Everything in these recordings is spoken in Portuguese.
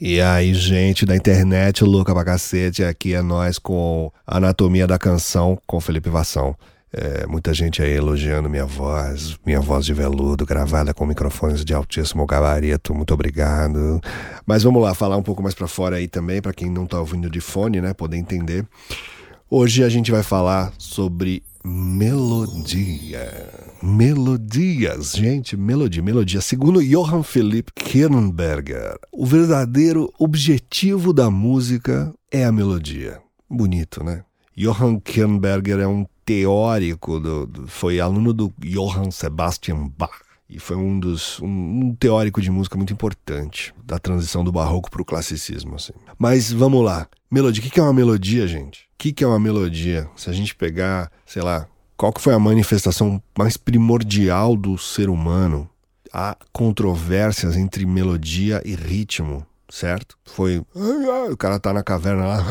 E aí, gente da internet, louca pra cacete, aqui é nós com Anatomia da Canção com Felipe Vassão. É, muita gente aí elogiando minha voz, minha voz de veludo, gravada com microfones de altíssimo gabarito. Muito obrigado. Mas vamos lá, falar um pouco mais para fora aí também, para quem não tá ouvindo de fone, né, poder entender. Hoje a gente vai falar sobre melodia. Melodias, gente, melodia, melodia. Segundo Johann Philipp Kernberger, o verdadeiro objetivo da música é a melodia. Bonito, né? Johann Kernberger é um teórico, do, foi aluno do Johann Sebastian Bach e foi um dos um, um, teórico de música muito importante da transição do barroco para o classicismo. Assim. Mas vamos lá, melodia. O que é uma melodia, gente? O que é uma melodia? Se a gente pegar, sei lá, qual que foi a manifestação mais primordial do ser humano? Há controvérsias entre melodia e ritmo, certo? Foi. O cara tá na caverna lá.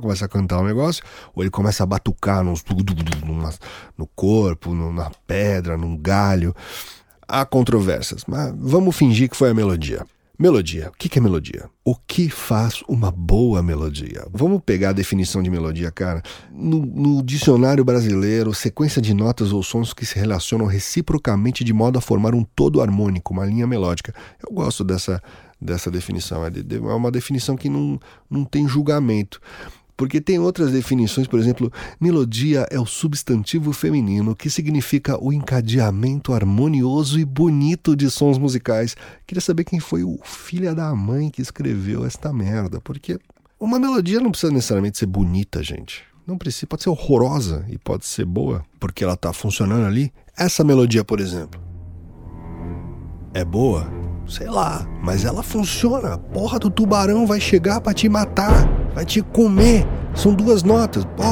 Começa a cantar um negócio, ou ele começa a batucar nos, no corpo, na pedra, num galho. Há controvérsias, mas vamos fingir que foi a melodia. Melodia. O que é melodia? O que faz uma boa melodia? Vamos pegar a definição de melodia, cara. No, no, dicionário brasileiro, sequência de notas ou sons que se relacionam reciprocamente de modo a formar um todo harmônico, uma linha melódica. Eu gosto dessa, dessa definição. É, é uma definição que não, não tem julgamento. Porque tem outras definições, por exemplo, melodia é o substantivo feminino que significa o encadeamento harmonioso e bonito de sons musicais. Queria saber quem foi o filho da mãe que escreveu esta merda, porque uma melodia não precisa necessariamente ser bonita, gente. Não precisa, pode ser horrorosa e pode ser boa, porque ela está funcionando ali. Essa melodia, por exemplo, é boa? Sei lá, mas ela funciona. A porra do tubarão vai chegar para te matar vai te comer. São duas notas. Pô,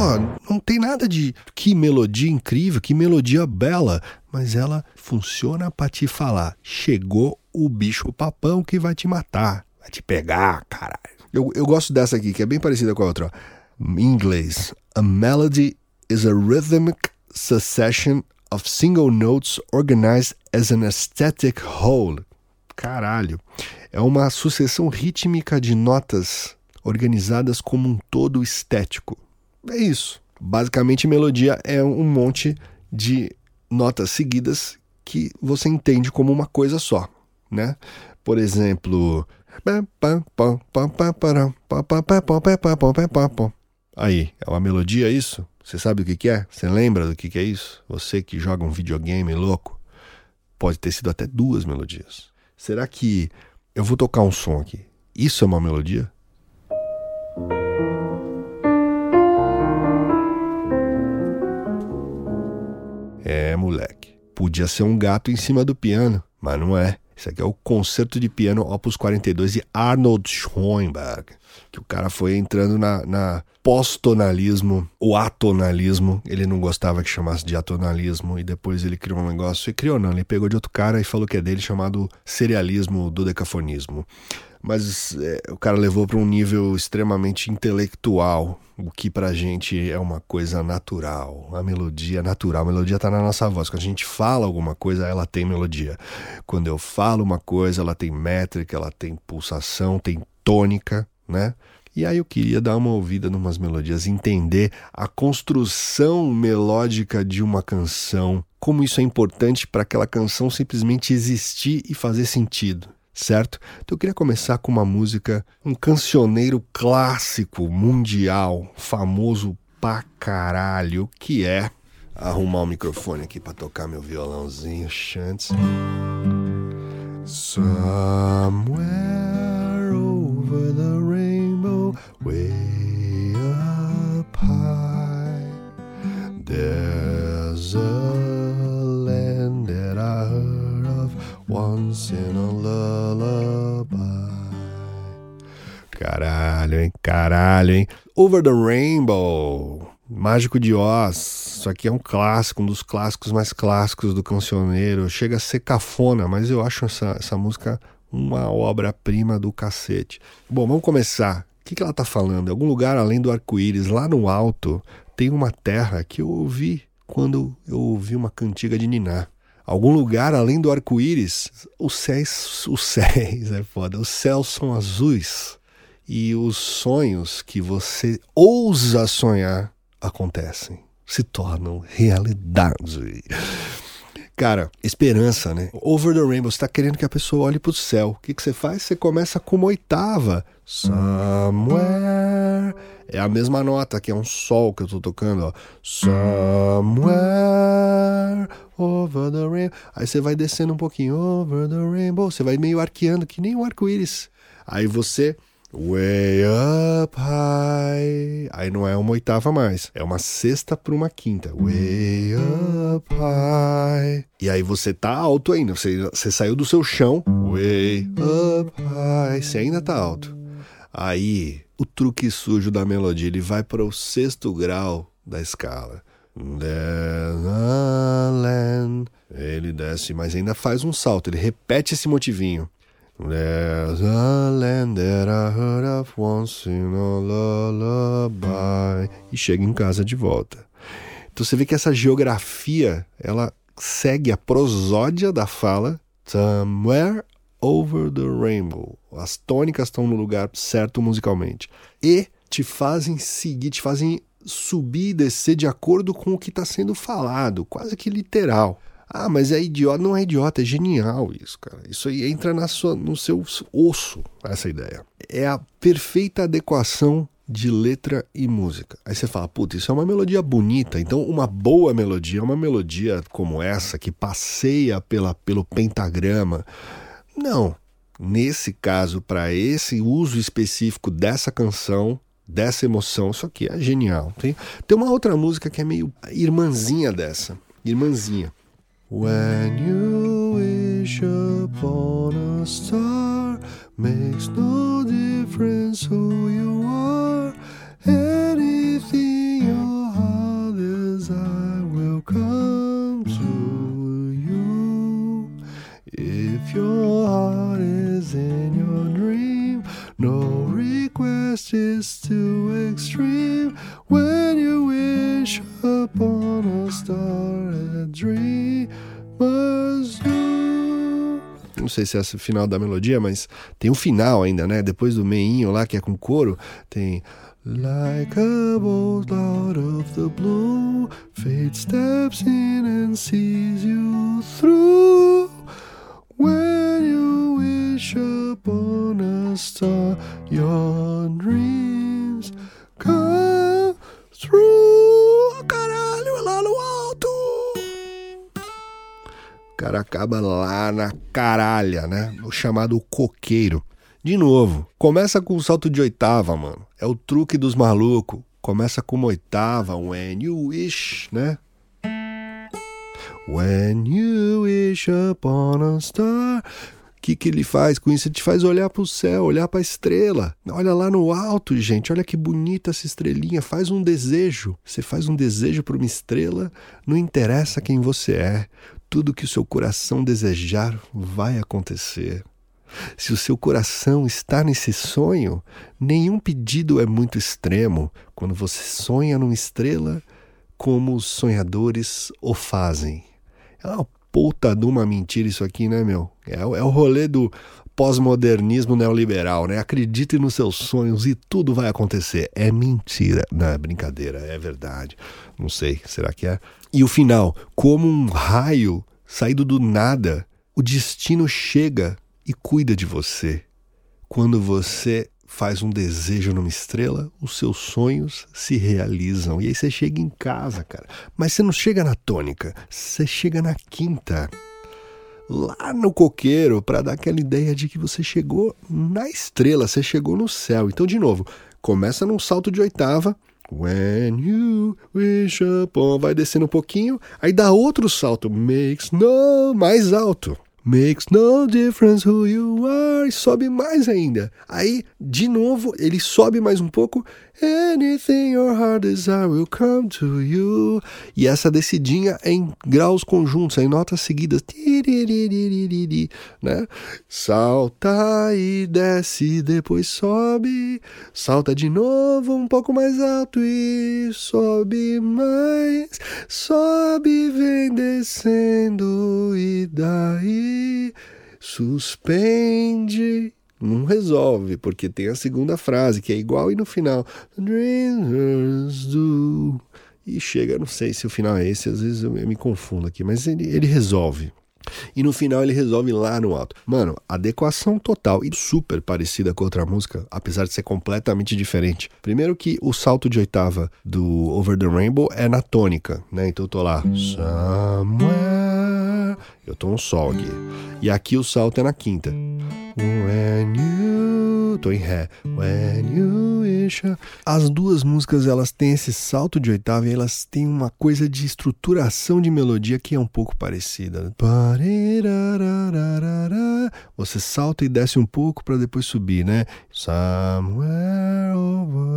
não tem nada de que melodia incrível, que melodia bela, mas ela funciona para te falar: chegou o bicho papão que vai te matar, vai te pegar, caralho. Eu, eu gosto dessa aqui, que é bem parecida com a outra. Em inglês, a melody is a rhythmic succession of single notes organized as an aesthetic whole. Caralho. É uma sucessão rítmica de notas organizadas como um todo estético. É isso. Basicamente, melodia é um monte de notas seguidas que você entende como uma coisa só, né? Por exemplo, aí é uma melodia isso? Você sabe o que, que é? Você lembra do que, que é isso? Você que joga um videogame louco, pode ter sido até duas melodias. Será que eu vou tocar um som aqui? Isso é uma melodia? É, moleque. Podia ser um gato em cima do piano, mas não é. Isso aqui é o concerto de piano Opus 42 de Arnold Schoenberg. Que o cara foi entrando na, na pós-tonalismo, o atonalismo. Ele não gostava que chamasse de atonalismo e depois ele criou um negócio. E criou, não. Ele pegou de outro cara e falou que é dele, chamado serialismo do decafonismo mas é, o cara levou para um nível extremamente intelectual, o que pra gente é uma coisa natural. A melodia é natural, a melodia tá na nossa voz. Quando a gente fala alguma coisa, ela tem melodia. Quando eu falo uma coisa, ela tem métrica, ela tem pulsação, tem tônica, né? E aí eu queria dar uma ouvida numas melodias, entender a construção melódica de uma canção, como isso é importante para aquela canção simplesmente existir e fazer sentido certo? Então eu queria começar com uma música, um cancioneiro clássico, mundial, famoso pra caralho, que é arrumar o microfone aqui para tocar meu violãozinho chantes. Somewhere over the rainbow, way up high, there's a once in a Caralho, hein? Caralho, hein? Over the Rainbow. Mágico de Oz. Isso aqui é um clássico, um dos clássicos mais clássicos do cancioneiro. Chega a ser cafona, mas eu acho essa, essa música uma obra-prima do cacete. Bom, vamos começar. O que, que ela tá falando? Em algum lugar além do arco-íris, lá no alto, tem uma terra que eu ouvi quando eu ouvi uma cantiga de Niná. Algum lugar além do arco-íris, os céus, os céus é foda, os céus são azuis e os sonhos que você ousa sonhar acontecem, se tornam realidade. Cara, esperança, né? Over the Rainbow, você tá querendo que a pessoa olhe pro céu. O que, que você faz? Você começa com uma oitava. Somewhere. É a mesma nota, que é um sol que eu tô tocando, ó. Somewhere over the rainbow. Aí você vai descendo um pouquinho. Over the rainbow. Você vai meio arqueando, que nem um arco-íris. Aí você Way up high. Aí não é uma oitava mais, é uma sexta para uma quinta. Way up high. E aí você tá alto ainda, você, você saiu do seu chão. Way up high. Você ainda tá alto. Aí o truque sujo da melodia ele vai para o sexto grau da escala. Ele desce, mas ainda faz um salto. Ele repete esse motivinho. There's a land that I heard of once in a lullaby. E chega em casa de volta. Então você vê que essa geografia, ela segue a prosódia da fala Somewhere over the rainbow. As tônicas estão no lugar certo musicalmente. E te fazem seguir, te fazem subir e descer de acordo com o que está sendo falado, quase que literal. Ah, mas é idiota. Não é idiota, é genial isso, cara. Isso aí entra na sua, no seu osso, essa ideia. É a perfeita adequação de letra e música. Aí você fala, puta, isso é uma melodia bonita. Então, uma boa melodia, uma melodia como essa, que passeia pela, pelo pentagrama. Não. Nesse caso, para esse uso específico dessa canção, dessa emoção, isso aqui é genial. Tem, tem uma outra música que é meio irmãzinha dessa. Irmãzinha. When you wish upon a star, makes no difference who you are. Anything your heart desire will come to you. If your heart is in your dream, no request is too extreme. When you wish upon a star, não sei se é o final da melodia, mas tem um final ainda, né? Depois do meinho lá, que é com coro, tem. Like a bolt out of the blue, fate steps in and sees you through. When you wish upon a star, your dreams come through. Cara acaba lá na caralha, né? O chamado coqueiro. De novo, começa com o salto de oitava, mano. É o truque dos malucos. Começa com uma oitava, when you wish, né? When you wish upon a star. Que, que ele faz com isso? Ele te faz olhar para o céu, olhar para a estrela. Olha lá no alto, gente. Olha que bonita essa estrelinha. Faz um desejo. Você faz um desejo para uma estrela, não interessa quem você é. Tudo que o seu coração desejar vai acontecer. Se o seu coração está nesse sonho, nenhum pedido é muito extremo quando você sonha numa estrela como os sonhadores o fazem. É uma puta de uma mentira isso aqui, né, meu? É, é o rolê do pós-modernismo neoliberal, né? Acredite nos seus sonhos e tudo vai acontecer. É mentira. Não, é brincadeira, é verdade. Não sei, será que é? E o final, como um raio saído do nada, o destino chega e cuida de você. Quando você faz um desejo numa estrela, os seus sonhos se realizam. E aí você chega em casa, cara. Mas você não chega na tônica, você chega na quinta. Lá no coqueiro, para dar aquela ideia de que você chegou na estrela, você chegou no céu. Então, de novo, começa num salto de oitava, When you wish upon, vai descendo um pouquinho, aí dá outro salto, makes no mais alto. Makes no difference who you are. E sobe mais ainda. Aí, de novo, ele sobe mais um pouco. Anything your heart desire will come to you. E essa descidinha é em graus conjuntos, é em notas seguidas. Né? Salta e desce, depois sobe. Salta de novo um pouco mais alto e sobe mais. Sobe, vem descendo e daí suspende não resolve, porque tem a segunda frase, que é igual e no final. Dreamers do. E chega, não sei se o final é esse, às vezes eu me confundo aqui, mas ele, ele resolve. E no final ele resolve lá no alto. Mano, adequação total e super parecida com outra música, apesar de ser completamente diferente. Primeiro que o salto de oitava do Over the Rainbow é na tônica, né? Então eu tô lá. Somewhere. Eu tô um sol aqui. E aqui o salto é na quinta. When you. Tô em Ré. When you wish. As duas músicas elas têm esse salto de oitava e elas têm uma coisa de estruturação de melodia que é um pouco parecida. Você salta e desce um pouco para depois subir, né? Somewhere over.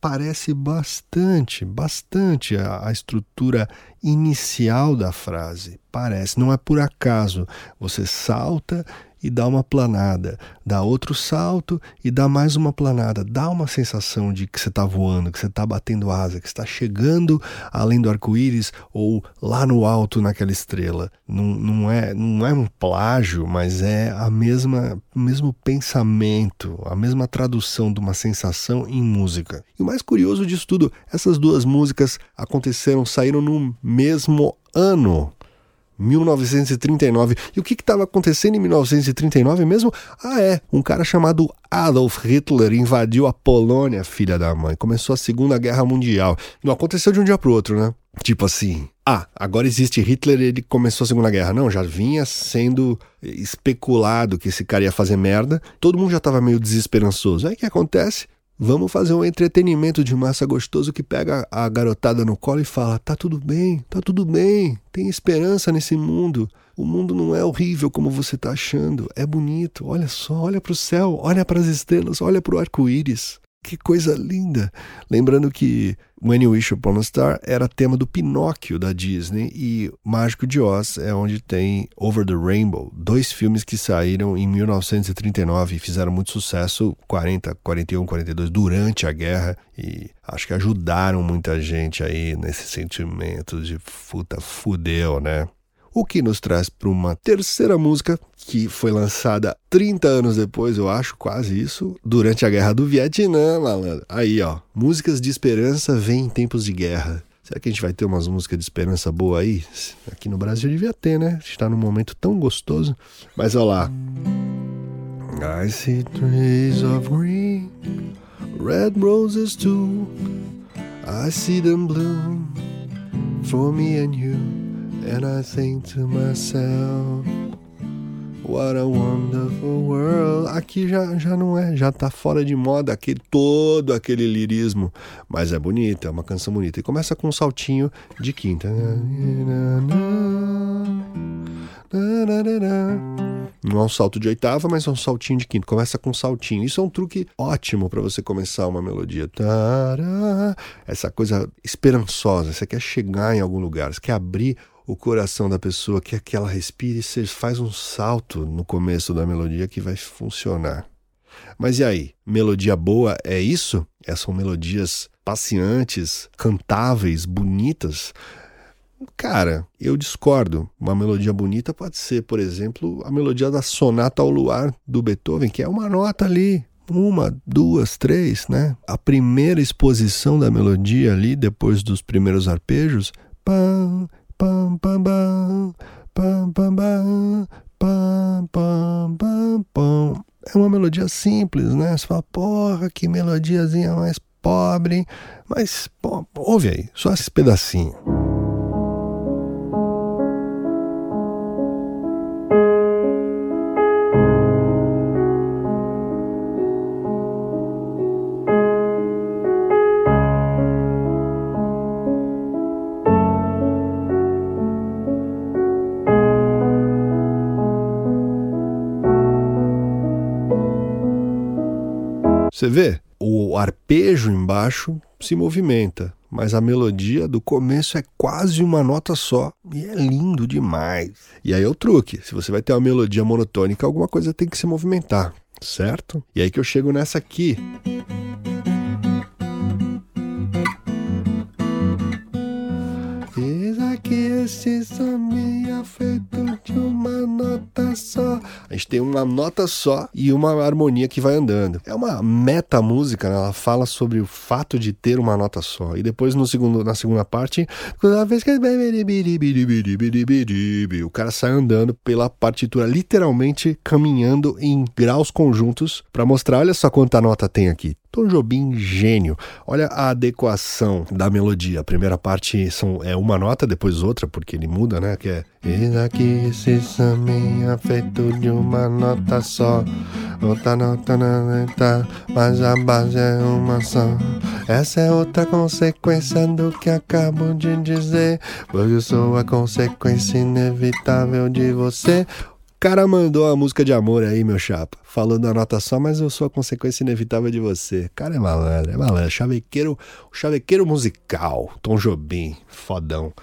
Parece bastante, bastante a, a estrutura inicial da frase. Parece, não é por acaso. Você salta e dá uma planada, dá outro salto e dá mais uma planada. Dá uma sensação de que você está voando, que você está batendo asa, que está chegando além do arco-íris ou lá no alto naquela estrela. Não, não, é, não é um plágio, mas é a mesma mesmo pensamento, a mesma tradução de uma sensação em música. E o mais curioso disso tudo, essas duas músicas aconteceram, saíram no mesmo ano. 1939. E o que estava acontecendo em 1939 mesmo? Ah, é. Um cara chamado Adolf Hitler invadiu a Polônia, filha da mãe. Começou a Segunda Guerra Mundial. Não aconteceu de um dia para outro, né? Tipo assim, ah, agora existe Hitler, ele começou a Segunda Guerra. Não, já vinha sendo especulado que esse cara ia fazer merda. Todo mundo já estava meio desesperançoso. Aí o que acontece? Vamos fazer um entretenimento de massa gostoso que pega a garotada no colo e fala: tá tudo bem, tá tudo bem, tem esperança nesse mundo. O mundo não é horrível como você tá achando, é bonito. Olha só, olha para o céu, olha para as estrelas, olha para o arco-íris. Que coisa linda! Lembrando que When You Wish Upon a Star era tema do Pinóquio da Disney e Mágico de Oz é onde tem Over the Rainbow, dois filmes que saíram em 1939 e fizeram muito sucesso 40, 41, 42 durante a guerra e acho que ajudaram muita gente aí nesse sentimento de puta fudeu, né? O que nos traz para uma terceira música que foi lançada 30 anos depois, eu acho, quase isso, durante a Guerra do Vietnã, malandro. Aí, ó, músicas de esperança vêm em tempos de guerra. Será que a gente vai ter umas músicas de esperança boa aí? Aqui no Brasil devia ter, né? A gente tá num momento tão gostoso. Mas olha lá. I see trees of green, red roses too. I see them bloom for me and you. And I think to myself, what a wonderful world. Aqui já, já não é, já tá fora de moda aquele, todo aquele lirismo. Mas é bonita, é uma canção bonita. E começa com um saltinho de quinta. Não é um salto de oitava, mas é um saltinho de quinta. Começa com um saltinho. Isso é um truque ótimo para você começar uma melodia. Essa coisa esperançosa. Você quer chegar em algum lugar, você quer abrir o coração da pessoa, quer que ela respire você faz um salto no começo da melodia que vai funcionar. Mas e aí? Melodia boa é isso? É, são melodias passeantes, cantáveis, bonitas? Cara, eu discordo. Uma melodia bonita pode ser, por exemplo, a melodia da Sonata ao Luar do Beethoven, que é uma nota ali, uma, duas, três, né? A primeira exposição da melodia ali, depois dos primeiros arpejos, pam, pam pam pam pam pam pam pam pam pam é uma melodia simples, né? Você fala, porra, que melodiazinha mais pobre. Mas, pô, ouve aí, só esse pedacinho. Vê? O arpejo embaixo se movimenta, mas a melodia do começo é quase uma nota só e é lindo demais. E aí é o truque: se você vai ter uma melodia monotônica, alguma coisa tem que se movimentar, certo? E aí que eu chego nessa aqui. Tem uma nota só e uma harmonia que vai andando. É uma meta música, né? ela fala sobre o fato de ter uma nota só. E depois no segundo, na segunda parte, vez que o cara sai andando pela partitura, literalmente caminhando em graus conjuntos para mostrar, olha só quanta nota tem aqui. Tom Jobim, gênio. Olha a adequação da melodia. A primeira parte são, é uma nota, depois outra, porque ele muda, né? Que é. Eis aqui de uma nota só. Outra nota, nota, mas a base é uma só. Essa é outra consequência do que acabo de dizer. Pois eu sou a consequência inevitável de você cara mandou a música de amor aí, meu chapa. Falou da nota só, mas eu sou a consequência inevitável de você. Cara é malandro, é malandro. Chavequeiro, chavequeiro musical. Tom Jobim, fodão.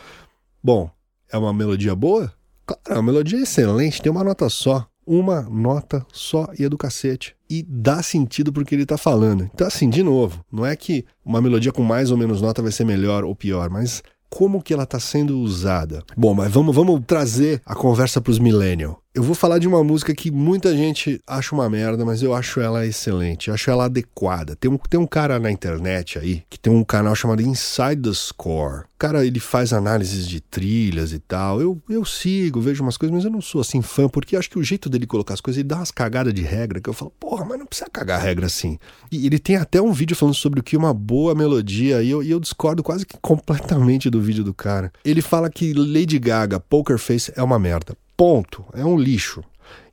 Bom, é uma melodia boa? Claro, é uma melodia excelente, tem uma nota só. Uma nota só e é do cacete. E dá sentido pro que ele tá falando. Então, assim, de novo, não é que uma melodia com mais ou menos nota vai ser melhor ou pior, mas como que ela está sendo usada. Bom, mas vamos, vamos trazer a conversa para os millennials. Eu vou falar de uma música que muita gente acha uma merda, mas eu acho ela excelente, acho ela adequada. Tem um, tem um cara na internet aí que tem um canal chamado Inside the Score. Cara, ele faz análises de trilhas e tal. Eu, eu sigo, vejo umas coisas, mas eu não sou assim fã, porque acho que o jeito dele colocar as coisas, ele dá umas cagadas de regra que eu falo, porra, mas não precisa cagar regra assim. E ele tem até um vídeo falando sobre o que uma boa melodia, e eu, e eu discordo quase que completamente do vídeo do cara. Ele fala que Lady Gaga, Poker Face, é uma merda. Ponto. É um lixo.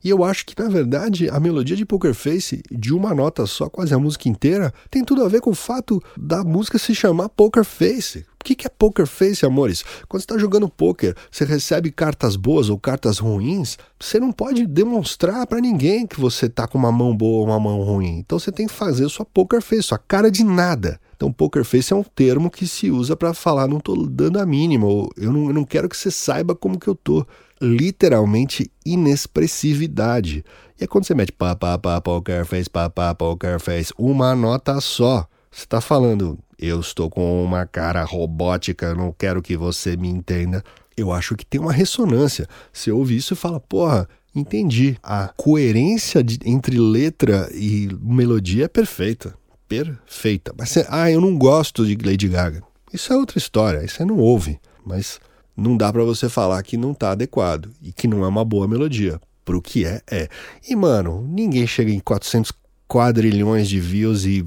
E eu acho que, na verdade, a melodia de Poker Face, de uma nota só, quase a música inteira, tem tudo a ver com o fato da música se chamar Poker Face. O que é Poker Face, amores? Quando você está jogando poker, você recebe cartas boas ou cartas ruins, você não pode demonstrar para ninguém que você tá com uma mão boa ou uma mão ruim. Então você tem que fazer sua Poker Face, sua cara de nada. Então, poker face é um termo que se usa para falar, não estou dando a mínima, eu não, eu não quero que você saiba como que eu tô literalmente inexpressividade. E é quando você mete pá, pá, pá, poker face, pá, pá, poker face, uma nota só. Você está falando, eu estou com uma cara robótica, não quero que você me entenda. Eu acho que tem uma ressonância. Você ouve isso e fala, porra, entendi. A coerência de, entre letra e melodia é perfeita. Perfeita. Mas você, ah, eu não gosto de Lady Gaga. Isso é outra história, isso você não ouve. Mas não dá para você falar que não tá adequado e que não é uma boa melodia. Pro que é, é. E, mano, ninguém chega em 400 quadrilhões de views e,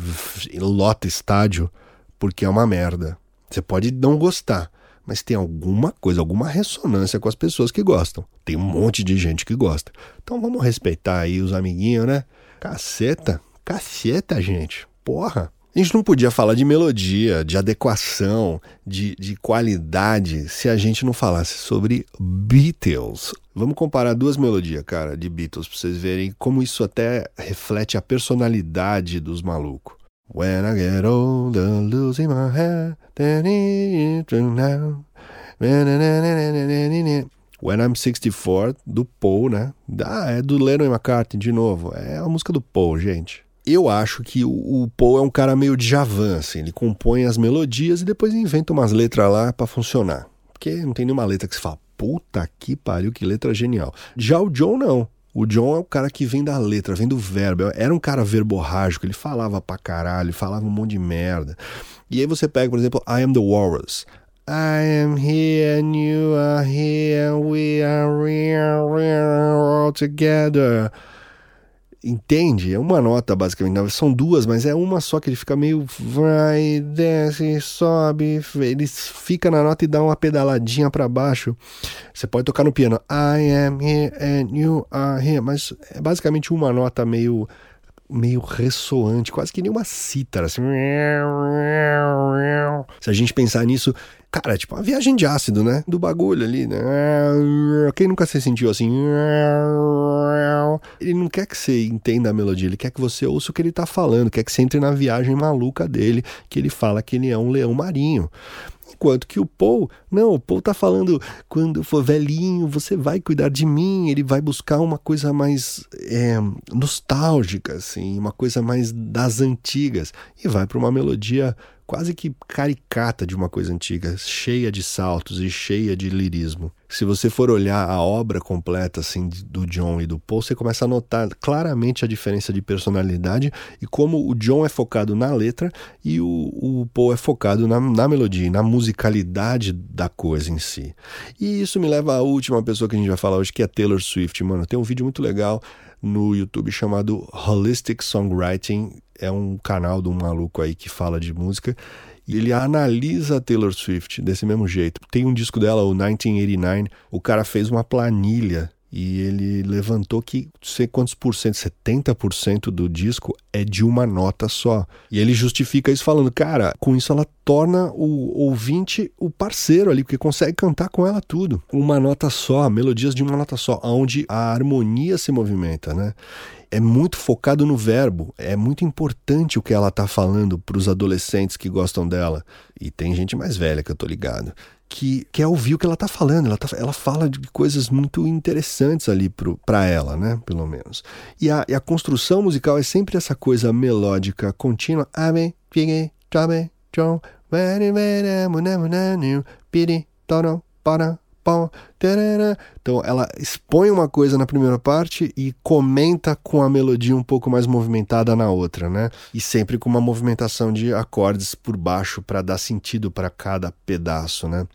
e lota estádio porque é uma merda. Você pode não gostar, mas tem alguma coisa, alguma ressonância com as pessoas que gostam. Tem um monte de gente que gosta. Então vamos respeitar aí os amiguinhos, né? Caceta, caceta, gente. Porra. A gente não podia falar de melodia, de adequação, de, de qualidade, se a gente não falasse sobre Beatles. Vamos comparar duas melodias, cara, de Beatles, pra vocês verem como isso até reflete a personalidade dos malucos. When I get older, losing my hair, now. When I'm 64, do Paul, né? Ah, é do Lennon McCartney de novo. É a música do Paul, gente eu acho que o, o Paul é um cara meio de javan, assim. Ele compõe as melodias e depois inventa umas letras lá para funcionar. Porque não tem nenhuma letra que se fala, puta que pariu, que letra genial. Já o John, não. O John é o cara que vem da letra, vem do verbo. Era um cara verborrágico, ele falava pra caralho, falava um monte de merda. E aí você pega, por exemplo, I Am the Walrus. I am here and you are here, we are real, real, all together. Entende? É uma nota basicamente. São duas, mas é uma só que ele fica meio. Vai, desce, sobe. Ele fica na nota e dá uma pedaladinha para baixo. Você pode tocar no piano. I am here and you are here. Mas é basicamente uma nota meio meio ressoante, quase que nem uma cítara, assim. Se a gente pensar nisso, cara, é tipo uma viagem de ácido, né? Do bagulho ali, né? Quem nunca se sentiu assim? Ele não quer que você entenda a melodia, ele quer que você ouça o que ele tá falando, quer que você entre na viagem maluca dele, que ele fala que ele é um leão marinho. Enquanto que o Paul, não, o Paul tá falando, quando for velhinho, você vai cuidar de mim, ele vai buscar uma coisa mais é, nostálgica, assim, uma coisa mais das antigas, e vai para uma melodia quase que caricata de uma coisa antiga, cheia de saltos e cheia de lirismo. Se você for olhar a obra completa assim do John e do Paul, você começa a notar claramente a diferença de personalidade e como o John é focado na letra e o, o Paul é focado na, na melodia, na musicalidade da coisa em si. E isso me leva à última pessoa que a gente vai falar hoje, que é Taylor Swift, mano. Tem um vídeo muito legal no YouTube chamado Holistic Songwriting. É um canal de um maluco aí que fala de música. E ele analisa a Taylor Swift desse mesmo jeito. Tem um disco dela, o 1989, o cara fez uma planilha e ele levantou que sei quantos por cento, 70% do disco é de uma nota só. E ele justifica isso falando, cara, com isso ela torna o ouvinte o parceiro ali, porque consegue cantar com ela tudo. Uma nota só, melodias de uma nota só, onde a harmonia se movimenta, né? é muito focado no verbo. É muito importante o que ela tá falando para os adolescentes que gostam dela. E tem gente mais velha que eu tô ligado. Que quer ouvir o que ela tá falando. Ela, tá, ela fala de coisas muito interessantes ali para ela, né? Pelo menos. E a, e a construção musical é sempre essa coisa melódica contínua. Abe, pigue, tono, para, então ela expõe uma coisa na primeira parte e comenta com a melodia um pouco mais movimentada na outra, né? E sempre com uma movimentação de acordes por baixo para dar sentido para cada pedaço, né?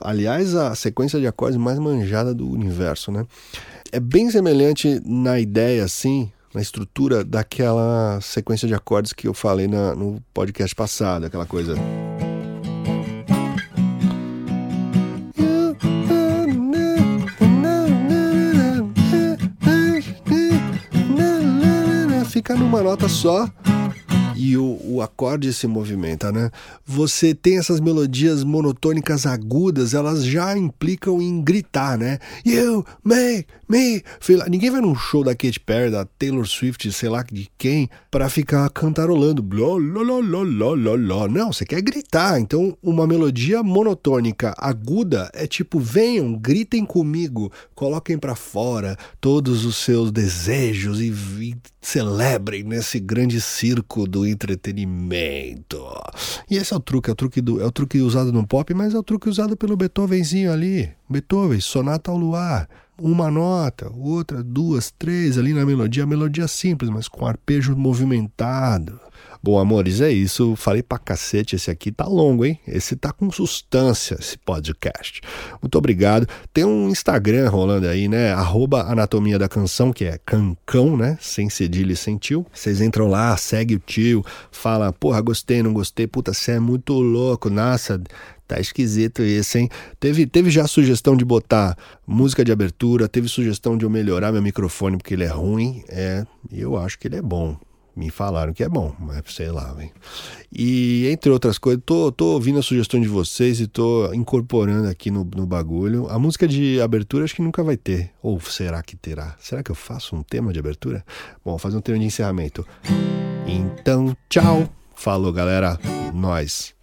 Aliás, a sequência de acordes mais manjada do universo, né? É bem semelhante na ideia, assim, na estrutura daquela sequência de acordes que eu falei na, no podcast passado, aquela coisa. Fica numa nota só e o, o acorde se movimenta, né? Você tem essas melodias monotônicas agudas, elas já implicam em gritar, né? You make me. Ninguém vai num show da Katy Perry, da Taylor Swift, sei lá de quem, para ficar cantarolando. Não, você quer gritar. Então, uma melodia monotônica aguda é tipo: venham, gritem comigo, coloquem para fora todos os seus desejos e, e celebrem nesse grande circo do entretenimento. E esse é o truque, é o truque, do, é o truque usado no pop, mas é o truque usado pelo Beethovenzinho ali. Beethoven, Sonata ao Luar. Uma nota, outra, duas, três ali na melodia. A melodia simples, mas com arpejo movimentado. Bom, amores, é isso. Falei pra cacete. Esse aqui tá longo, hein? Esse tá com substância, esse podcast. Muito obrigado. Tem um Instagram rolando aí, né? Arroba Anatomia da Canção, que é cancão, né? Sem cedilha e sem tio. Vocês entram lá, segue o tio, fala, porra, gostei, não gostei. Puta, você é muito louco. Nossa, Tá esquisito isso, hein? Teve, teve já sugestão de botar música de abertura, teve sugestão de eu melhorar meu microfone porque ele é ruim. É, eu acho que ele é bom. Me falaram que é bom, mas sei lá, vem. E entre outras coisas, tô, tô ouvindo a sugestão de vocês e tô incorporando aqui no, no bagulho. A música de abertura acho que nunca vai ter. Ou será que terá? Será que eu faço um tema de abertura? Bom, vou fazer um tema de encerramento. Então, tchau. Falou, galera. Nós.